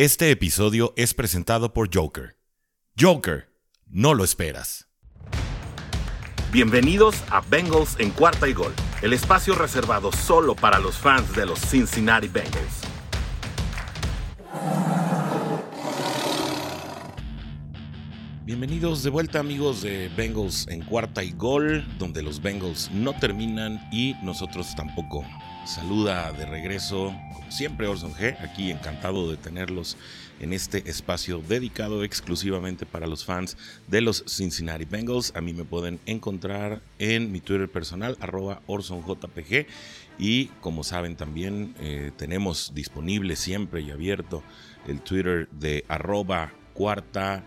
Este episodio es presentado por Joker. Joker, no lo esperas. Bienvenidos a Bengals en cuarta y gol, el espacio reservado solo para los fans de los Cincinnati Bengals. Bienvenidos de vuelta amigos de Bengals en cuarta y gol, donde los Bengals no terminan y nosotros tampoco. Saluda de regreso, como siempre, Orson G. Aquí encantado de tenerlos en este espacio dedicado exclusivamente para los fans de los Cincinnati Bengals. A mí me pueden encontrar en mi Twitter personal, arroba OrsonJPG. Y como saben también eh, tenemos disponible siempre y abierto el Twitter de arroba cuarta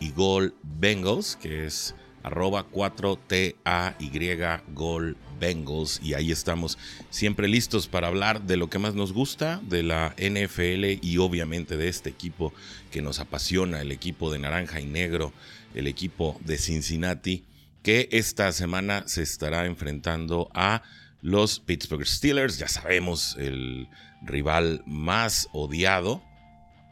y gol Bengals, que es arroba 4TAY Gol Bengals. Y ahí estamos siempre listos para hablar de lo que más nos gusta, de la NFL y obviamente de este equipo que nos apasiona, el equipo de naranja y negro, el equipo de Cincinnati, que esta semana se estará enfrentando a los Pittsburgh Steelers. Ya sabemos, el rival más odiado,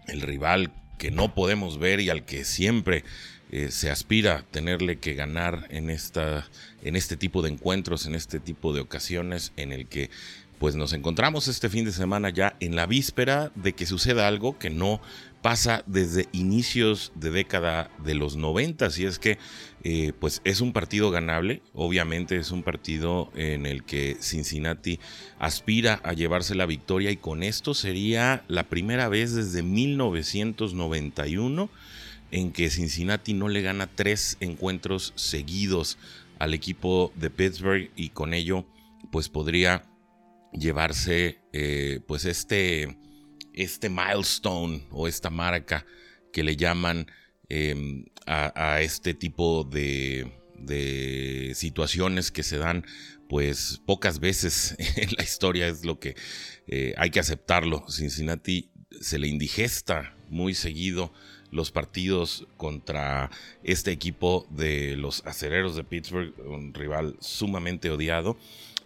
el rival que no podemos ver y al que siempre eh, se aspira tenerle que ganar en, esta, en este tipo de encuentros, en este tipo de ocasiones en el que pues nos encontramos este fin de semana ya en la víspera de que suceda algo que no pasa desde inicios de década de los 90 y es que eh, pues es un partido ganable. Obviamente es un partido en el que Cincinnati aspira a llevarse la victoria y con esto sería la primera vez desde 1991 en que Cincinnati no le gana tres encuentros seguidos al equipo de Pittsburgh y con ello pues podría llevarse eh, pues este, este milestone o esta marca que le llaman em, a, este tipo de, de, situaciones que se dan pues pocas veces en la historia es lo que eh, hay que aceptarlo. Cincinnati se le indigesta muy seguido los partidos contra este equipo de los acereros de Pittsburgh, un rival sumamente odiado.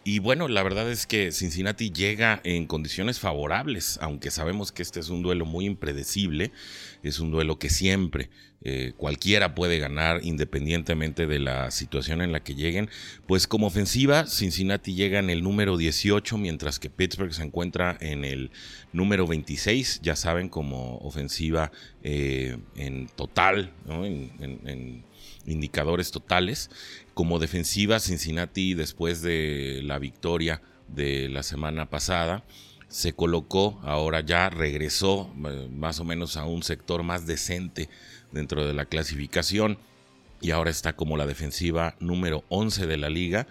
Y bueno, la verdad es que Cincinnati llega en condiciones favorables, aunque sabemos que este es un duelo muy impredecible, es un duelo que siempre eh, cualquiera puede ganar independientemente de la situación en la que lleguen. Pues como ofensiva, Cincinnati llega en el número 18, mientras que Pittsburgh se encuentra en el número 26, ya saben, como ofensiva eh, en total, en indicadores totales. Como defensiva, Cincinnati, después de la victoria de la semana pasada, se colocó, ahora ya regresó eh, más o menos a un sector más decente dentro de la clasificación y ahora está como la defensiva número 11 de la liga.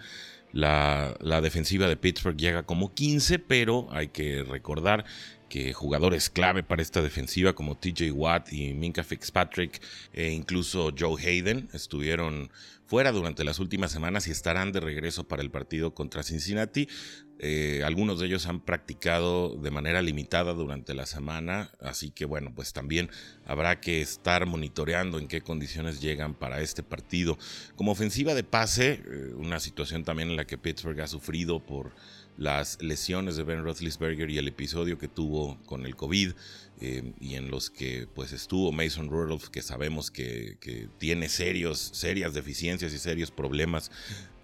La, defensiva de Pittsburgh llega como 15, pero hay que recordar que jugadores clave para esta defensiva como TJ Watt y Minka Fitzpatrick e incluso Joe Hayden estuvieron fuera durante las últimas semanas y estarán de regreso para el partido contra Cincinnati. Eh, algunos de ellos han practicado de manera limitada durante la semana, así que bueno, pues también habrá que estar monitoreando en qué condiciones llegan para este partido. Como ofensiva de pase, eh, una situación también en la que Pittsburgh ha sufrido por las lesiones de Ben Roethlisberger y el episodio que tuvo con el COVID eh, y en los que pues estuvo Mason Rudolph que sabemos que, que, tiene serios, serias deficiencias y serios problemas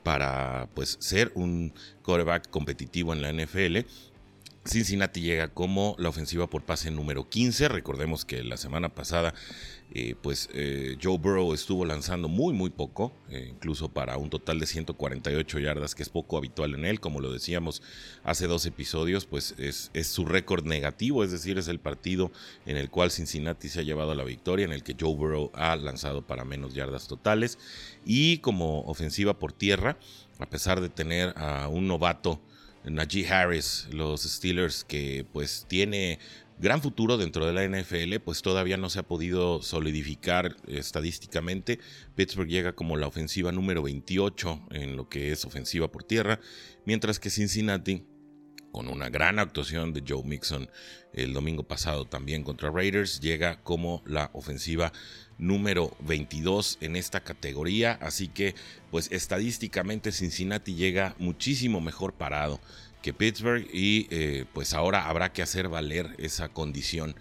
para pues ser un quarterback competitivo en la NFL Cincinnati llega como la ofensiva por pase número 15. Recordemos que la semana pasada, pues eh, Joe Burrow estuvo lanzando muy, muy poco, eh, incluso para un total de 148 yardas, que es poco habitual en él. Como lo decíamos hace dos episodios, pues es, es su récord negativo, es decir, es el partido en el cual Cincinnati se ha llevado a la victoria, en el que Joe Burrow ha lanzado para menos yardas totales. Y como ofensiva por tierra, a pesar de tener a un novato Najee Harris, los Steelers, que pues tiene gran futuro dentro de la NFL, pues todavía no se ha podido solidificar estadísticamente. Pittsburgh llega como la ofensiva número 28 en lo que es ofensiva por tierra, mientras que Cincinnati con una gran actuación de Joe Mixon el domingo pasado también contra Raiders, llega como la ofensiva número 22 en esta categoría, así que pues estadísticamente Cincinnati llega muchísimo mejor parado que Pittsburgh y eh, pues ahora habrá que hacer valer esa condición.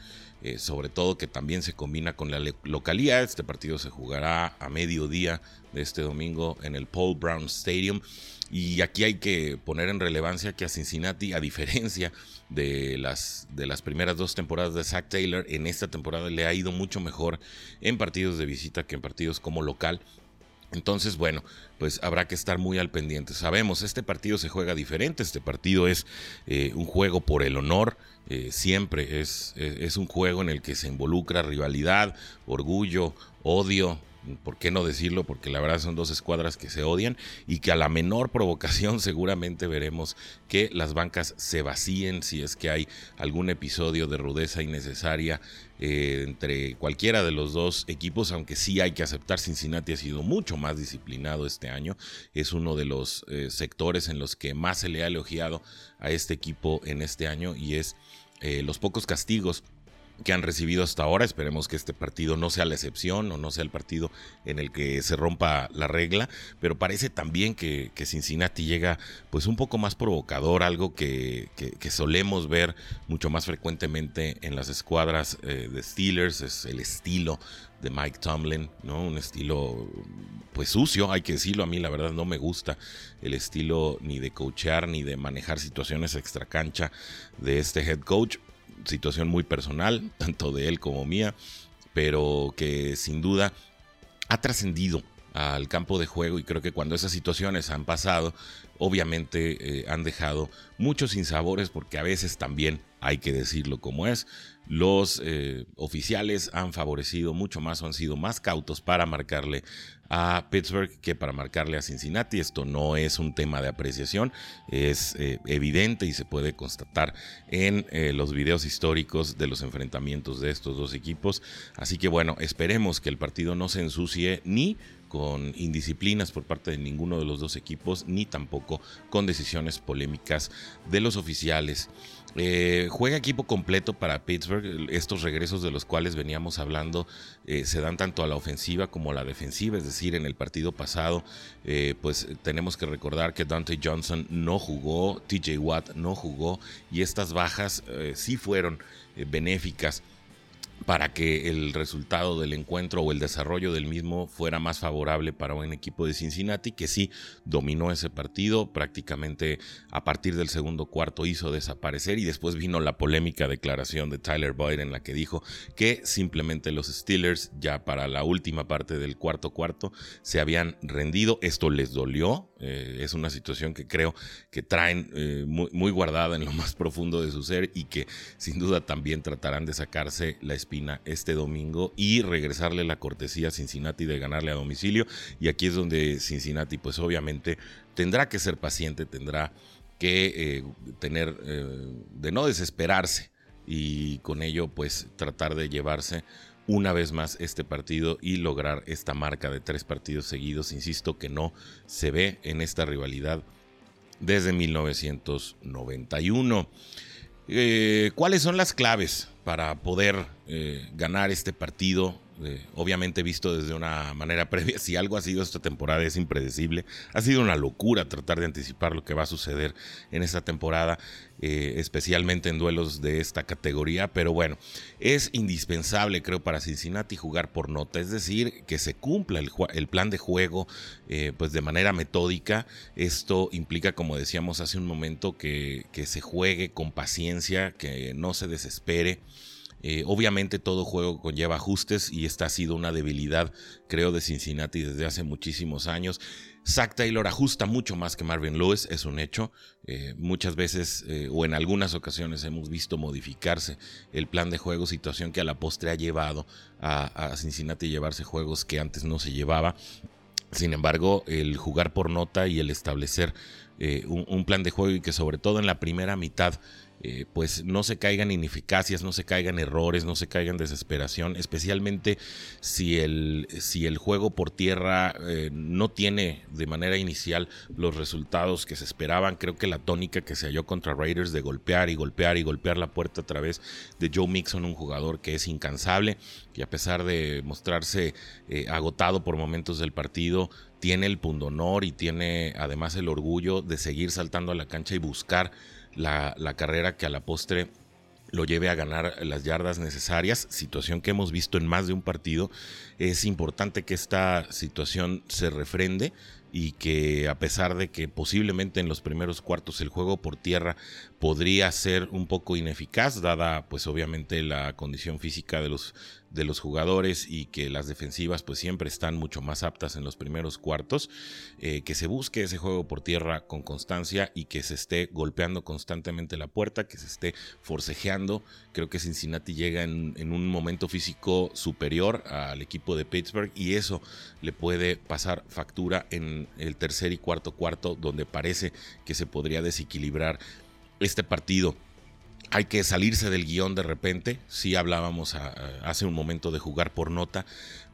eh, sobre todo que también se combina con la localidad. Este partido se jugará a mediodía de este domingo en el Paul Brown Stadium. Y aquí hay que poner en relevancia que a Cincinnati, a diferencia de las, de las primeras dos temporadas de Zach Taylor, en esta temporada le ha ido mucho mejor en partidos de visita que en partidos como local. Entonces, bueno, pues habrá que estar muy al pendiente. Sabemos, este partido se juega diferente, este partido es eh, un juego por el honor, eh, siempre es, es, un juego en el que se involucra rivalidad, orgullo, odio, ¿por qué no decirlo? Porque la verdad son dos escuadras que se odian y que a la menor provocación seguramente veremos que las bancas se vacíen si es que hay algún episodio de rudeza innecesaria eh, entre cualquiera de los dos equipos, aunque sí hay que aceptar, Cincinnati ha sido mucho más disciplinado este año, es uno de los eh, sectores en los que más se le ha elogiado a este equipo en este año y es eh, los pocos castigos que han recibido hasta ahora. Esperemos que este partido no sea la excepción o no sea el partido en el que se rompa la regla, pero parece también que, Cincinnati llega pues un poco más provocador, algo que, solemos ver mucho más frecuentemente en las escuadras eh, de Steelers, es el estilo de Mike Tomlin, ¿no? Un estilo pues sucio, hay que decirlo, a mí la verdad no me gusta el estilo ni de coachear ni de manejar situaciones extra cancha de este head coach, situación muy personal, tanto de él como mía, pero que sin duda ha trascendido al campo de juego y creo que cuando esas situaciones han pasado, obviamente eh, han dejado muchos sinsabores porque a veces también hay que decirlo como es, los eh, oficiales han favorecido mucho más o han sido más cautos para marcarle a Pittsburgh que para marcarle a Cincinnati. Esto no es un tema de apreciación, es eh, evidente y se puede constatar en eh, los videos históricos de los enfrentamientos de estos dos equipos. Así que bueno, esperemos que el partido no se ensucie ni con indisciplinas por parte de ninguno de los dos equipos, ni tampoco con decisiones polémicas de los oficiales. Eh, juega equipo completo para Pittsburgh. Estos regresos de los cuales veníamos hablando eh, se dan tanto a la ofensiva como a la defensiva. Es decir, en el partido pasado, eh, pues tenemos que recordar que Dante Johnson no jugó, TJ Watt no jugó y estas bajas sí fueron benéficas para que el resultado del encuentro o el desarrollo del mismo fuera más favorable para un equipo de Cincinnati que sí dominó ese partido, prácticamente a partir del segundo cuarto hizo desaparecer y después vino la polémica declaración de Tyler Boyd en la que dijo que simplemente los Steelers ya para la última parte del cuarto cuarto se habían rendido, esto les dolió, eh, es una situación que creo que traen eh, muy, muy guardada en lo más profundo de su ser y que sin duda también tratarán de sacarse la espina este domingo y regresarle la cortesía a Cincinnati de ganarle a domicilio. Y aquí es donde Cincinnati, pues obviamente, tendrá que ser paciente, tendrá que eh, tener, eh, de no desesperarse y con ello, pues tratar de llevarse una vez más este partido y lograr esta marca de tres partidos seguidos. Insisto que no se ve en esta rivalidad desde 1991. Eh, ¿Cuáles son las claves para poder eh, ganar este partido eh, obviamente visto desde una manera previa, si algo ha sido esta temporada es impredecible, ha sido una locura tratar de anticipar lo que va a suceder en esta temporada, eh, especialmente en duelos de esta categoría, pero bueno, es indispensable creo para Cincinnati jugar por nota, es decir, que se cumpla el, plan de juego eh, pues de manera metódica, esto implica como decíamos hace un momento que, que se juegue con paciencia, que no se desespere, eh, obviamente todo juego conlleva ajustes y esta ha sido una debilidad, creo, de Cincinnati desde hace muchísimos años. Zach Taylor ajusta mucho más que Marvin Lewis, es un hecho. Eh, muchas veces eh, o en algunas ocasiones hemos visto modificarse el plan de juego, situación que a la postre ha llevado a, a Cincinnati llevarse juegos que antes no se llevaba. Sin embargo, el jugar por nota y el establecer un, plan de juego y que sobre todo en la primera mitad eh, pues no se caigan ineficacias, no se caigan errores, no se caigan desesperación, especialmente si el, si el juego por tierra eh, no tiene de manera inicial los resultados que se esperaban. Creo que la tónica que se halló contra Raiders de golpear y golpear y golpear la puerta a través de Joe Mixon, un jugador que es incansable y a pesar de mostrarse eh, agotado por momentos del partido, tiene el pundonor y tiene además el orgullo de seguir saltando a la cancha y buscar la, carrera que a la postre lo lleve a ganar las yardas necesarias, situación que hemos visto en más de un partido. Es importante que esta situación se refrende y que a pesar de que posiblemente en los primeros cuartos el juego por tierra podría ser un poco ineficaz, dada pues obviamente la condición física de los, de los jugadores y que las defensivas pues siempre están mucho más aptas en los primeros cuartos, eh, que se busque ese juego por tierra con constancia y que se esté golpeando constantemente la puerta, que se esté forcejeando. Creo que Cincinnati llega en, en un momento físico superior al equipo de Pittsburgh y eso le puede pasar factura en el tercer y cuarto cuarto donde parece que se podría desequilibrar este partido. Hay que salirse del guion de repente. Sí hablábamos hace un momento de jugar por nota,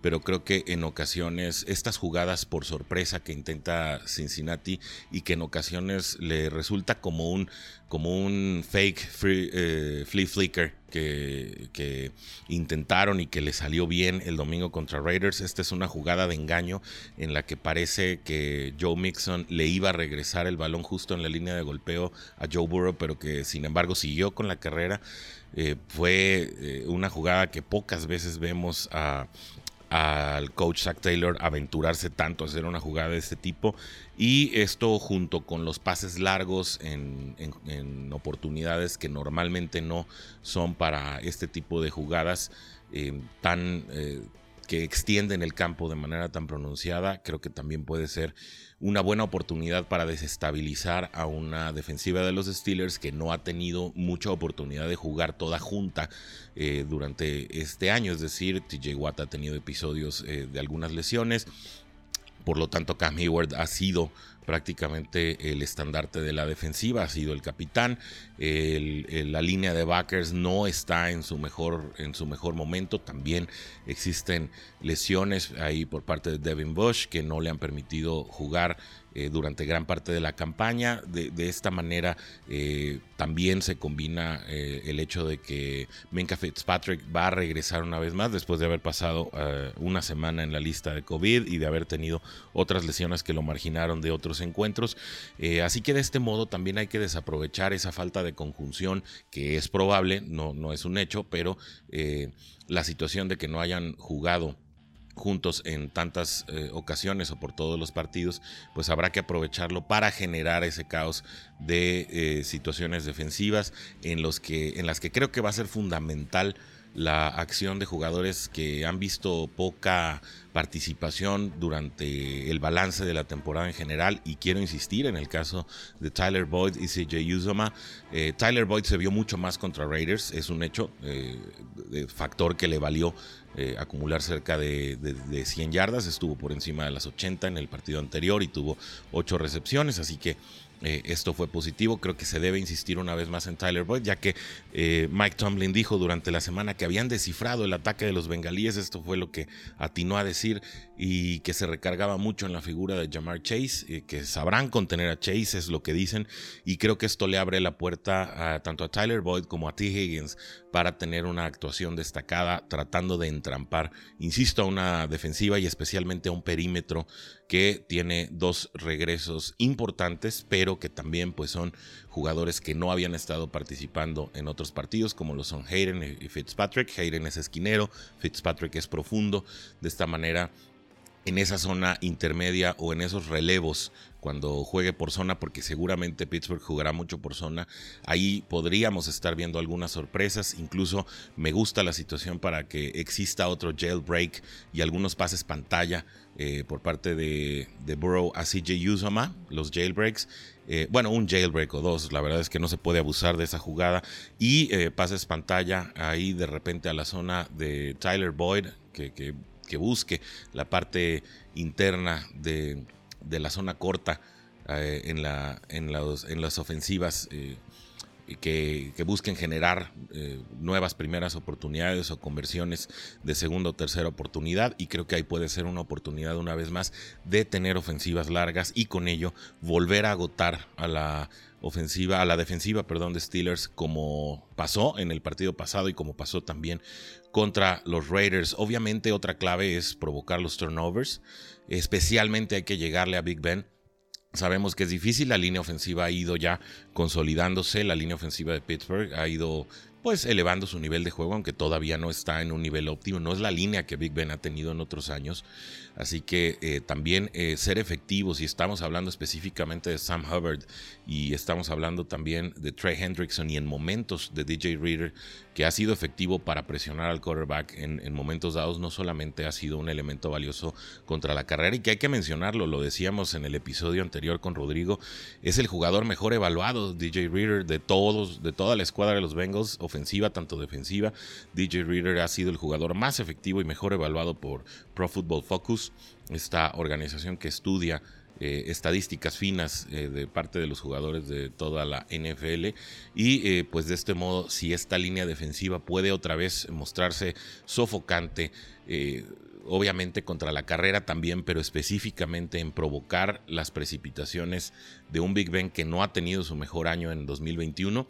pero creo que en ocasiones estas jugadas por sorpresa que intenta Cincinnati y que en ocasiones le resulta como un, como un fake free, eh, flea flicker que, intentaron y que le salió bien el domingo contra Raiders. Esta es una jugada de engaño en la que parece que Joe Mixon le iba a regresar el balón justo en la línea de golpeo a Joe Burrow, pero que sin embargo siguió con la carrera. Eh, fue eh, una jugada que pocas veces vemos a al coach Zach Taylor aventurarse tanto a hacer una jugada de este tipo. Y esto junto con los pases largos en, oportunidades que normalmente no son para este tipo de jugadas eh, tan... Eh, que extienden el campo de manera tan pronunciada, creo que también puede ser una buena oportunidad para desestabilizar a una defensiva de los Steelers que no ha tenido mucha oportunidad de jugar toda junta eh, durante este año. Es decir, TJ Watt ha tenido episodios eh, de algunas lesiones. Por lo tanto, Cam Hayward ha sido prácticamente el estandarte de la defensiva, ha sido el capitán. la línea de backers no está en su, mejor, en su mejor momento. También existen lesiones ahí por parte de Devin Bush que no le han permitido jugar eh, durante gran parte de la campaña. De, esta manera eh, también se combina eh, el hecho de que Minka Fitzpatrick va a regresar una vez más después de haber pasado una semana en la lista de COVID y de haber tenido otras lesiones que lo marginaron de otros encuentros. así que de este modo también hay que desaprovechar esa falta de conjunción que es probable, no, no es un hecho, pero la situación de que no hayan jugado juntos en tantas eh, ocasiones o por todos los partidos, pues habrá que aprovecharlo para generar ese caos de eh, situaciones defensivas en, los que, en las que creo que va a ser fundamental la acción de jugadores que han visto poca participación durante el balance de la temporada en general y quiero insistir en el caso de Tyler Boyd y CJ Uzoma. Eh, Tyler Boyd se vio mucho más contra Raiders, es un hecho, factor que le valió eh, acumular cerca de, de, 100 yardas, estuvo por encima de las 80 en el partido anterior y tuvo 8 recepciones, así que eh, esto fue positivo. Creo que se debe insistir una vez más en Tyler Boyd, ya que eh, Mike Tomlin dijo durante la semana que habían descifrado el ataque de los bengalíes. Esto fue lo que atinó a decir y que se recargaba mucho en la figura de Jamar Chase, que sabrán contener a Chase, es lo que dicen. Y creo que esto le abre la puerta tanto a Tyler Boyd como a T. Higgins para tener una actuación destacada, tratando de entrampar, insisto, a una defensiva y especialmente a un perímetro que tiene dos regresos importantes, pero que también pues son jugadores que no habían estado participando en otros partidos, como lo son Hayden y Fitzpatrick. Hayden es esquinero, Fitzpatrick es profundo. De esta manera en esa zona intermedia o en esos relevos cuando juegue por zona, porque seguramente Pittsburgh jugará mucho por zona. Ahí podríamos estar viendo algunas sorpresas. Incluso me gusta la situación para que exista otro jailbreak y algunos pases pantalla eh, por parte de, de Burrow a CJ Uzoma, los jailbreaks. Eh, bueno, un jailbreak o dos, la verdad es que no se puede abusar de esa jugada. Y eh, pases pantalla ahí de repente a la zona de Tyler Boyd, que, que que busque la parte interna de, la zona corta eh, en, la, en, en, las ofensivas. Eh, que, que, busquen generar eh, nuevas primeras oportunidades o conversiones de segunda o tercera oportunidad y creo que ahí puede ser una oportunidad una vez más de tener ofensivas largas y con ello volver a agotar a la ofensiva, a la defensiva, perdón, de Steelers, como pasó en el partido pasado y como pasó también contra los Raiders. Obviamente otra clave es provocar los turnovers, especialmente hay que llegarle a Big Ben. Sabemos que es difícil, la línea ofensiva ha ido ya consolidándose, la línea ofensiva de Pittsburgh ha ido pues elevando su nivel de juego, aunque todavía no está en un nivel óptimo, no es la línea que Big Ben ha tenido en otros años. Así que eh, también eh, ser efectivos, y estamos hablando específicamente de Sam Hubbard y estamos hablando también de Trey Hendrickson y en momentos de DJ Reader, que ha sido efectivo para presionar al quarterback en, en, momentos dados, no solamente ha sido un elemento valioso contra la carrera y que hay que mencionarlo, lo decíamos en el episodio anterior con Rodrigo, es el jugador mejor evaluado, DJ Reader, de todos, de toda la escuadra de los Bengals, ofensiva, tanto defensiva. DJ Reader ha sido el jugador más efectivo y mejor evaluado por Pro Football Focus, esta organización que estudia eh, estadísticas finas eh, de parte de los jugadores de toda la NFL y eh, pues de este modo si esta línea defensiva puede otra vez mostrarse sofocante obviamente contra la carrera también pero específicamente en provocar las precipitaciones de un Big Ben que no ha tenido su mejor año en 2021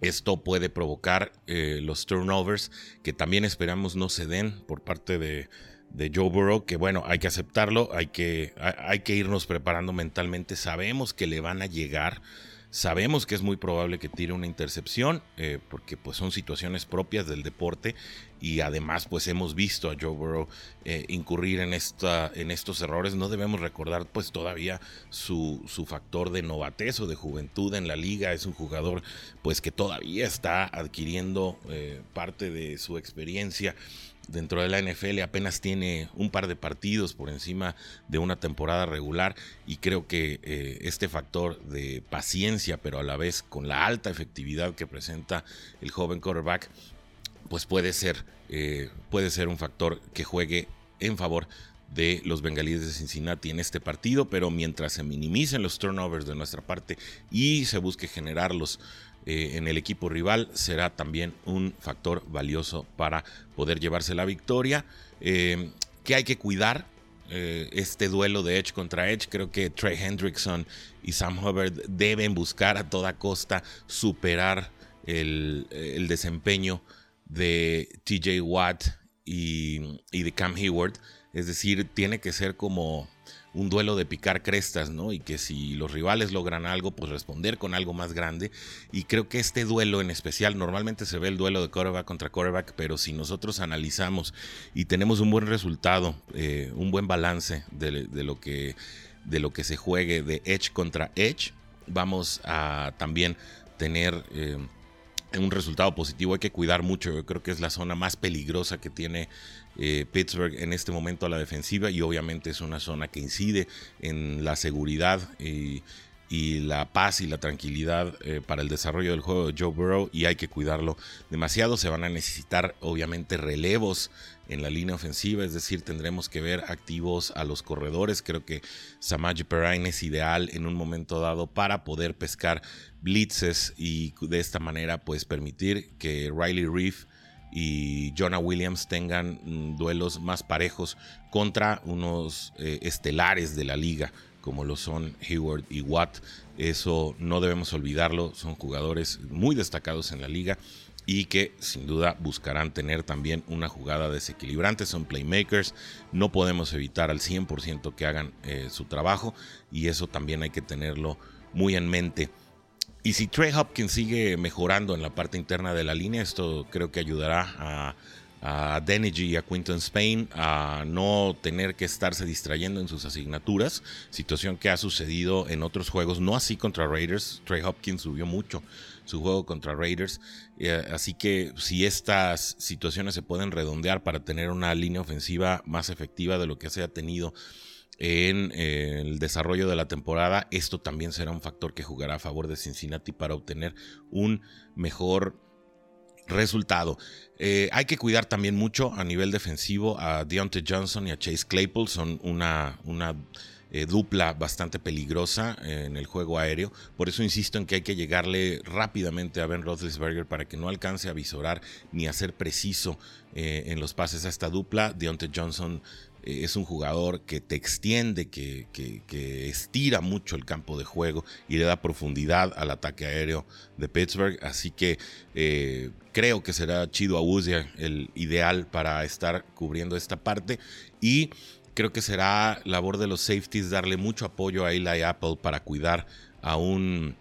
esto puede provocar los turnovers que también esperamos no se den por parte de, de Joe Burrow, que bueno, hay que aceptarlo, hay que, hay que irnos preparando mentalmente, sabemos que le van a llegar, sabemos que es muy probable que tire una intercepción, eh, porque pues son situaciones propias del deporte y además pues hemos visto a Joe Burrow eh, incurrir en, esta, en estos errores, no debemos recordar pues todavía su, su factor de novatez o de juventud en la liga, es un jugador pues que todavía está adquiriendo eh, parte de su experiencia dentro de la NFL apenas tiene un par de partidos por encima de una temporada regular y creo que eh, este factor de paciencia pero a la vez con la alta efectividad que presenta el joven quarterback pues puede ser eh, puede ser un factor que juegue en favor de los bengalíes de Cincinnati en este partido, pero mientras se minimicen los turnovers de nuestra parte y se busque generarlos eh, en el equipo rival será también un factor valioso para poder llevarse la victoria. Eh, que hay que cuidar eh, este duelo de Edge contra Edge. Creo que Trey Hendrickson y Sam Hubbard deben buscar a toda costa superar el, desempeño de TJ Watt y, y de Cam Hayward. Es decir, tiene que ser como un duelo de picar crestas, ¿no? Y que si los rivales logran algo, pues responder con algo más grande. Y creo que este duelo en especial, normalmente se ve el duelo de quarterback contra quarterback, pero si nosotros analizamos y tenemos un buen resultado, eh, un buen balance de, lo que, de lo que se juegue de edge contra edge, vamos a también tener... Eh, un resultado positivo hay que cuidar mucho. Yo creo que es la zona más peligrosa que tiene eh, Pittsburgh en este momento a la defensiva y obviamente es una zona que incide en la seguridad y, la paz y la tranquilidad eh, para el desarrollo del juego de Joe Burrow y hay que cuidarlo demasiado. Se van a necesitar obviamente relevos en la línea ofensiva, es decir, tendremos que ver activos a los corredores. Creo que Samaje Perrine es ideal en un momento dado para poder pescar blitzes y de esta manera pues permitir que Riley Reef y Jonah Williams tengan mm, duelos más parejos contra unos eh, estelares de la liga como lo son Hayward y Watt. Eso no debemos olvidarlo, son jugadores muy destacados en la liga y que sin duda buscarán tener también una jugada desequilibrante, son playmakers, no podemos evitar al 100% que hagan eh, su trabajo y eso también hay que tenerlo muy en mente. Y si Trey Hopkins sigue mejorando en la parte interna de la línea, esto creo que ayudará a, a y a Quinton Spain a no tener que estarse distrayendo en sus asignaturas, situación que ha sucedido en otros juegos, no así contra Raiders. Trey Hopkins subió mucho su juego contra Raiders, eh, así que si estas situaciones se pueden redondear para tener una línea ofensiva más efectiva de lo que se ha tenido en eh, el desarrollo de la temporada, esto también será un factor que jugará a favor de Cincinnati para obtener un mejor resultado. Eh, hay que cuidar también mucho a nivel defensivo a Deontay Johnson y a Chase Claypool, son una, eh, dupla bastante peligrosa en el juego aéreo. Por eso insisto en que hay que llegarle rápidamente a Ben Roethlisberger para que no alcance a visorar ni a ser preciso en los pases a esta dupla. Deontay Johnson eh, es un jugador que te extiende, que, estira mucho el campo de juego y le da profundidad al ataque aéreo de Pittsburgh. Así que eh, creo que será Chido Awuzia el ideal para estar cubriendo esta parte. Y creo que será labor de los safeties darle mucho apoyo a Eli Apple para cuidar a un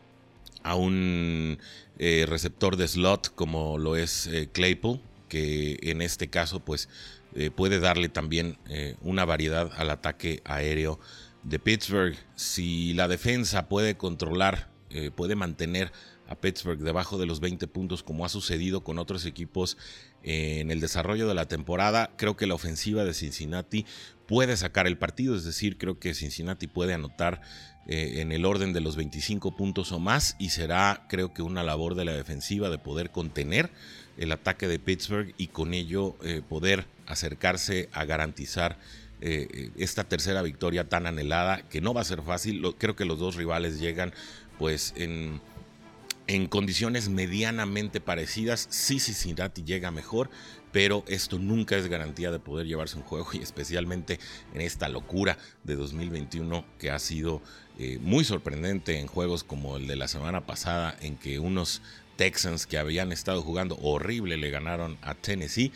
a un eh, receptor de slot como lo es Claypool, que en este caso pues puede darle también una variedad al ataque aéreo de Pittsburgh. Si la defensa puede controlar, puede mantener a Pittsburgh debajo de los 20 puntos como ha sucedido con otros equipos en el desarrollo de la temporada, creo que la ofensiva de Cincinnati puede sacar el partido, es decir, creo que Cincinnati puede anotar eh, en el orden de los 25 puntos o más y será creo que una labor de la defensiva de poder contener el ataque de Pittsburgh y con ello eh, poder acercarse a garantizar eh, esta tercera victoria tan anhelada que no va a ser fácil. creo que los dos rivales llegan pues en en condiciones medianamente parecidas. Sí, Cincinnati llega mejor, pero esto nunca es garantía de poder llevarse un juego y especialmente en esta locura de 2021 que ha sido eh, muy sorprendente en juegos como el de la semana pasada en que unos Texans que habían estado jugando horrible le ganaron a Tennessee.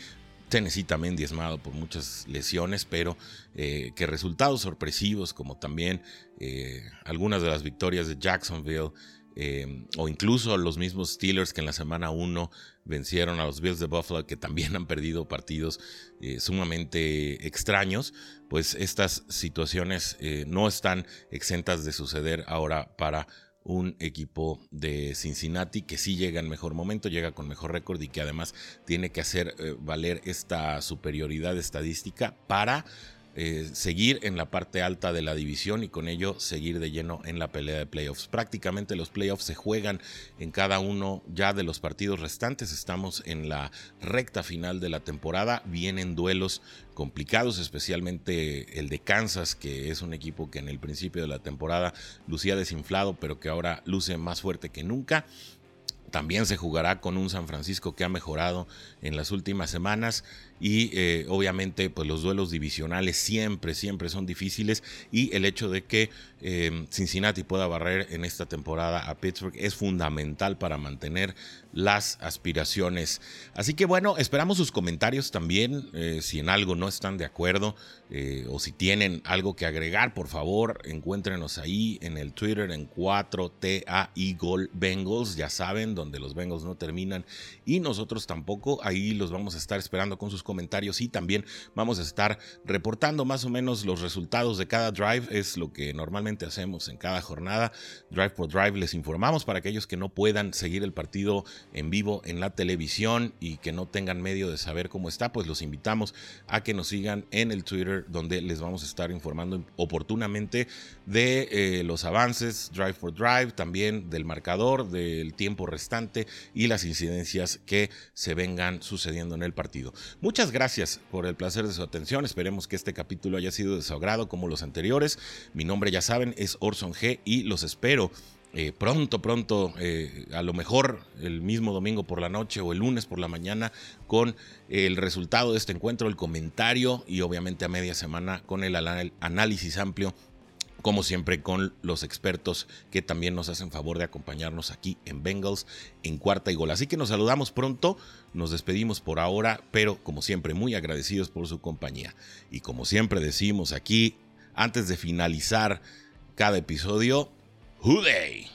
Tennessee también diezmado por muchas lesiones, pero eh, que resultados sorpresivos como también eh, algunas de las victorias de Jacksonville Em, o incluso los mismos Steelers que en la semana 1 vencieron a los Bills de Buffalo, que también han perdido partidos eh, sumamente extraños, pues estas situaciones eh, no están exentas de suceder ahora para un equipo de Cincinnati que sí llega en mejor momento, llega con mejor récord y que además tiene que hacer eh, valer esta superioridad estadística para eh, seguir en la parte alta de la división y con ello seguir de lleno en la pelea de playoffs. Prácticamente los playoffs se juegan en cada uno ya de los partidos restantes. Estamos en la recta final de la temporada. Vienen duelos complicados, especialmente el de Kansas, que es un equipo que en el principio de la temporada lucía desinflado, pero que ahora luce más fuerte que nunca. También se jugará con un San Francisco que ha mejorado en las últimas semanas y eh, obviamente pues los duelos divisionales siempre, siempre son difíciles y el hecho de que eh, Cincinnati pueda barrer en esta temporada a Pittsburgh es fundamental para mantener las aspiraciones. Así que bueno, esperamos sus comentarios también, eh, si en algo no están de acuerdo o si tienen algo que agregar, por favor, encuéntrenos ahí en el Twitter en 4TA Gol Bengals, ya saben, donde los Bengals no terminan y nosotros tampoco, ahí los vamos a estar esperando con sus comentarios y también vamos a estar reportando más o menos los resultados de cada drive. Es lo que normalmente hacemos en cada jornada. Drive por drive les informamos para aquellos que no puedan seguir el partido en vivo en la televisión y que no tengan medio de saber cómo está, pues los invitamos a que nos sigan en el Twitter donde les vamos a estar informando oportunamente de eh, los avances drive por drive, también del marcador, del tiempo restante y las incidencias que se vengan sucediendo en el partido. Muchas gracias por el placer de su atención. Esperemos que este capítulo haya sido de su agrado como los anteriores. Mi nombre, ya saben, es Orson G y los espero. Eh, pronto, pronto, eh, a lo mejor el mismo domingo por la noche o el lunes por la mañana con el resultado de este encuentro, el comentario y obviamente a media semana con el análisis amplio como siempre con los expertos que también nos hacen favor de acompañarnos aquí en Bengals en cuarta y gol. Así que nos saludamos pronto, nos despedimos por ahora, pero como siempre muy agradecidos por su compañía. Y como siempre decimos aquí, antes de finalizar cada episodio, ¡Hooday!